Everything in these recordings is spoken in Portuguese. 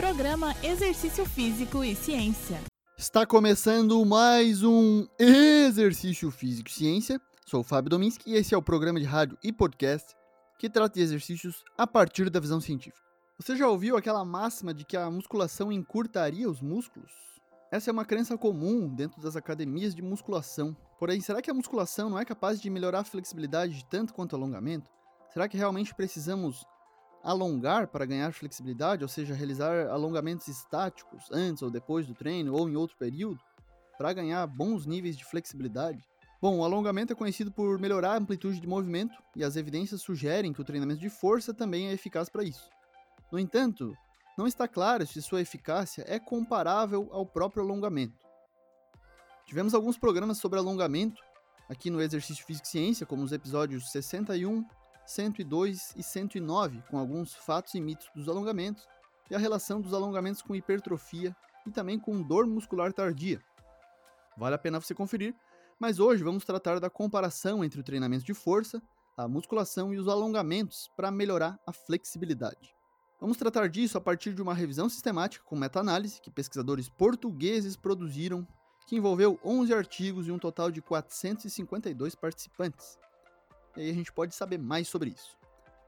Programa Exercício Físico e Ciência. Está começando mais um Exercício Físico e Ciência. Sou o Fábio Dominski e esse é o programa de rádio e podcast que trata de exercícios a partir da visão científica. Você já ouviu aquela máxima de que a musculação encurtaria os músculos? Essa é uma crença comum dentro das academias de musculação. Porém, será que a musculação não é capaz de melhorar a flexibilidade tanto quanto o alongamento? Será que realmente precisamos alongar para ganhar flexibilidade, ou seja, realizar alongamentos estáticos antes ou depois do treino ou em outro período, para ganhar bons níveis de flexibilidade? Bom, o alongamento é conhecido por melhorar a amplitude de movimento e as evidências sugerem que o treinamento de força também é eficaz para isso. No entanto, não está claro se sua eficácia é comparável ao próprio alongamento. Tivemos alguns programas sobre alongamento aqui no Exercício Físico e Ciência, como os episódios 61, 102 e 109, com alguns fatos e mitos dos alongamentos e a relação dos alongamentos com hipertrofia e também com dor muscular tardia. Vale a pena você conferir, mas hoje vamos tratar da comparação entre o treinamento de força, a musculação e os alongamentos para melhorar a flexibilidade. Vamos tratar disso a partir de uma revisão sistemática com meta-análise que pesquisadores portugueses produziram, que envolveu 11 artigos e um total de 452 participantes e aí a gente pode saber mais sobre isso.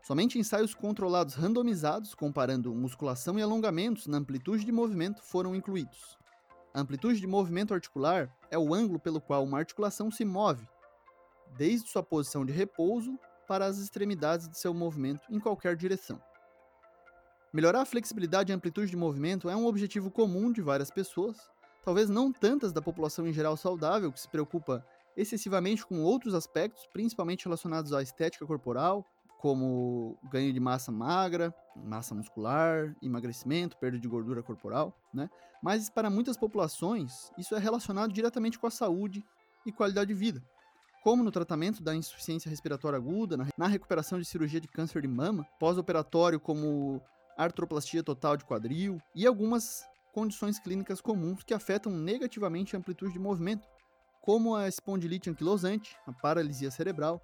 Somente ensaios controlados randomizados, comparando musculação e alongamentos na amplitude de movimento, foram incluídos. A amplitude de movimento articular é o ângulo pelo qual uma articulação se move, desde sua posição de repouso para as extremidades de seu movimento em qualquer direção. Melhorar a flexibilidade e amplitude de movimento é um objetivo comum de várias pessoas, talvez não tantas da população em geral saudável que se preocupa excessivamente com outros aspectos, principalmente relacionados à estética corporal, como ganho de massa magra, massa muscular, emagrecimento, perda de gordura corporal, né? Mas para muitas populações, isso é relacionado diretamente com a saúde e qualidade de vida, como no tratamento da insuficiência respiratória aguda, na recuperação de cirurgia de câncer de mama, pós-operatório como artroplastia total de quadril e algumas condições clínicas comuns que afetam negativamente a amplitude de movimento, como a espondilite anquilosante, a paralisia cerebral,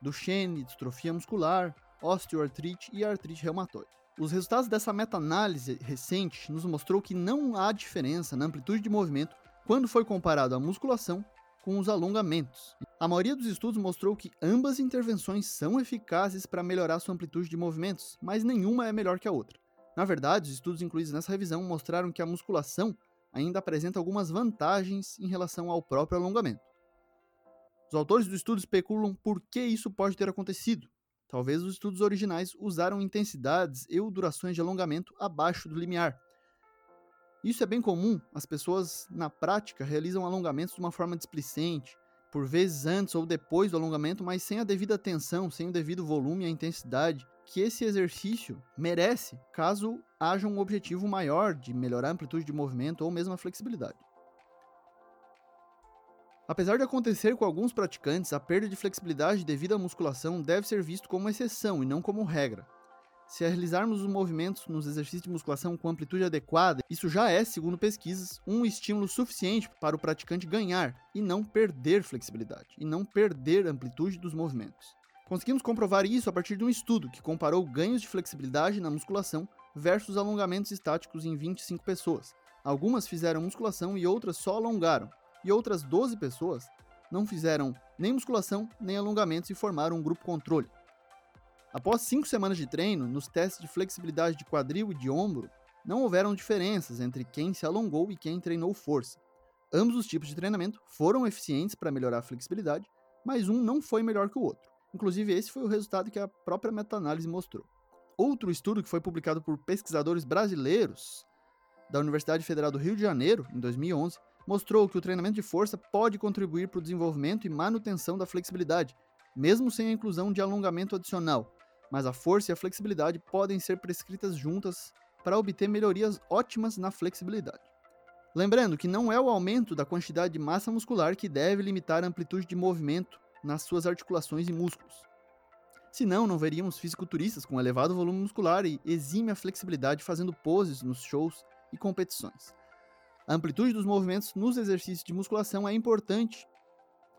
Duchenne, distrofia muscular, osteoartrite e artrite reumatoide. Os resultados dessa meta-análise recente nos mostrou que não há diferença na amplitude de movimento quando foi comparado a musculação com os alongamentos. A maioria dos estudos mostrou que ambas intervenções são eficazes para melhorar sua amplitude de movimentos, mas nenhuma é melhor que a outra. Na verdade, os estudos incluídos nessa revisão mostraram que a musculação ainda apresenta algumas vantagens em relação ao próprio alongamento. Os autores do estudo especulam por que isso pode ter acontecido. Talvez os estudos originais usaram intensidades e durações de alongamento abaixo do limiar. Isso é bem comum, as pessoas na prática realizam alongamentos de uma forma displicente, por vezes antes ou depois do alongamento, mas sem a devida atenção, sem o devido volume e a intensidade que esse exercício merece, caso haja um objetivo maior de melhorar a amplitude de movimento ou mesmo a flexibilidade. Apesar de acontecer com alguns praticantes, a perda de flexibilidade devido à musculação deve ser visto como exceção e não como regra. Se realizarmos os movimentos nos exercícios de musculação com amplitude adequada, isso já é, segundo pesquisas, um estímulo suficiente para o praticante ganhar e não perder flexibilidade, e não perder amplitude dos movimentos. Conseguimos comprovar isso a partir de um estudo que comparou ganhos de flexibilidade na musculação versus alongamentos estáticos em 25 pessoas. Algumas fizeram musculação e outras só alongaram, e outras 12 pessoas não fizeram nem musculação nem alongamentos e formaram um grupo controle. Após cinco semanas de treino, nos testes de flexibilidade de quadril e de ombro, não houveram diferenças entre quem se alongou e quem treinou força. Ambos os tipos de treinamento foram eficientes para melhorar a flexibilidade, mas um não foi melhor que o outro. Inclusive, esse foi o resultado que a própria meta-análise mostrou. Outro estudo que foi publicado por pesquisadores brasileiros da Universidade Federal do Rio de Janeiro, em 2011, mostrou que o treinamento de força pode contribuir para o desenvolvimento e manutenção da flexibilidade, mesmo sem a inclusão de alongamento adicional, mas a força e a flexibilidade podem ser prescritas juntas para obter melhorias ótimas na flexibilidade. Lembrando que não é o aumento da quantidade de massa muscular que deve limitar a amplitude de movimento nas suas articulações e músculos. Senão, não veríamos fisiculturistas com elevado volume muscular e exímia flexibilidade fazendo poses nos shows e competições. A amplitude dos movimentos nos exercícios de musculação é importante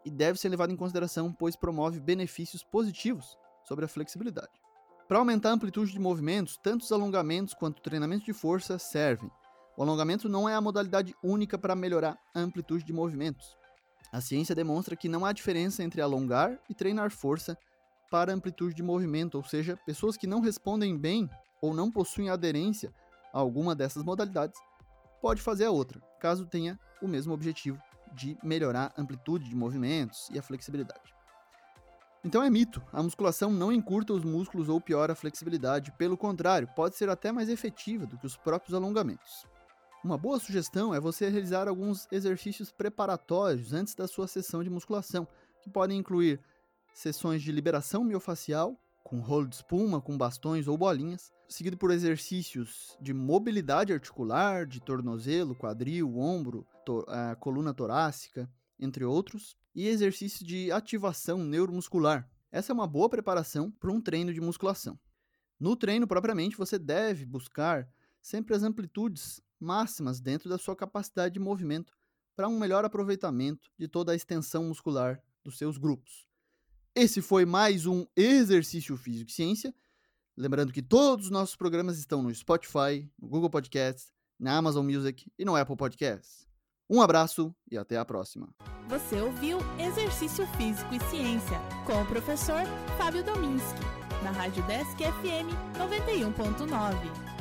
e deve ser levada em consideração, pois promove benefícios positivos sobre a flexibilidade. Para aumentar a amplitude de movimentos, tanto os alongamentos quanto o treinamento de força servem. O alongamento não é a modalidade única para melhorar a amplitude de movimentos. A ciência demonstra que não há diferença entre alongar e treinar força para amplitude de movimento, ou seja, pessoas que não respondem bem ou não possuem aderência a alguma dessas modalidades pode fazer a outra, caso tenha o mesmo objetivo de melhorar a amplitude de movimentos e a flexibilidade. Então é mito, a musculação não encurta os músculos ou piora a flexibilidade, pelo contrário, pode ser até mais efetiva do que os próprios alongamentos. Uma boa sugestão é você realizar alguns exercícios preparatórios antes da sua sessão de musculação, que podem incluir sessões de liberação miofacial, com rolo de espuma, com bastões ou bolinhas, seguido por exercícios de mobilidade articular, de tornozelo, quadril, ombro, to coluna torácica, entre outros, e exercícios de ativação neuromuscular. Essa é uma boa preparação para um treino de musculação. No treino propriamente, você deve buscar sempre as amplitudes máximas dentro da sua capacidade de movimento para um melhor aproveitamento de toda a extensão muscular dos seus grupos. Esse foi mais um Exercício Físico e Ciência. Lembrando que todos os nossos programas estão no Spotify, no Google Podcasts, na Amazon Music e no Apple Podcasts. Um abraço e até a próxima. Você ouviu Exercício Físico e Ciência com o professor Fábio Dominski, na Rádio Desk FM 91.9.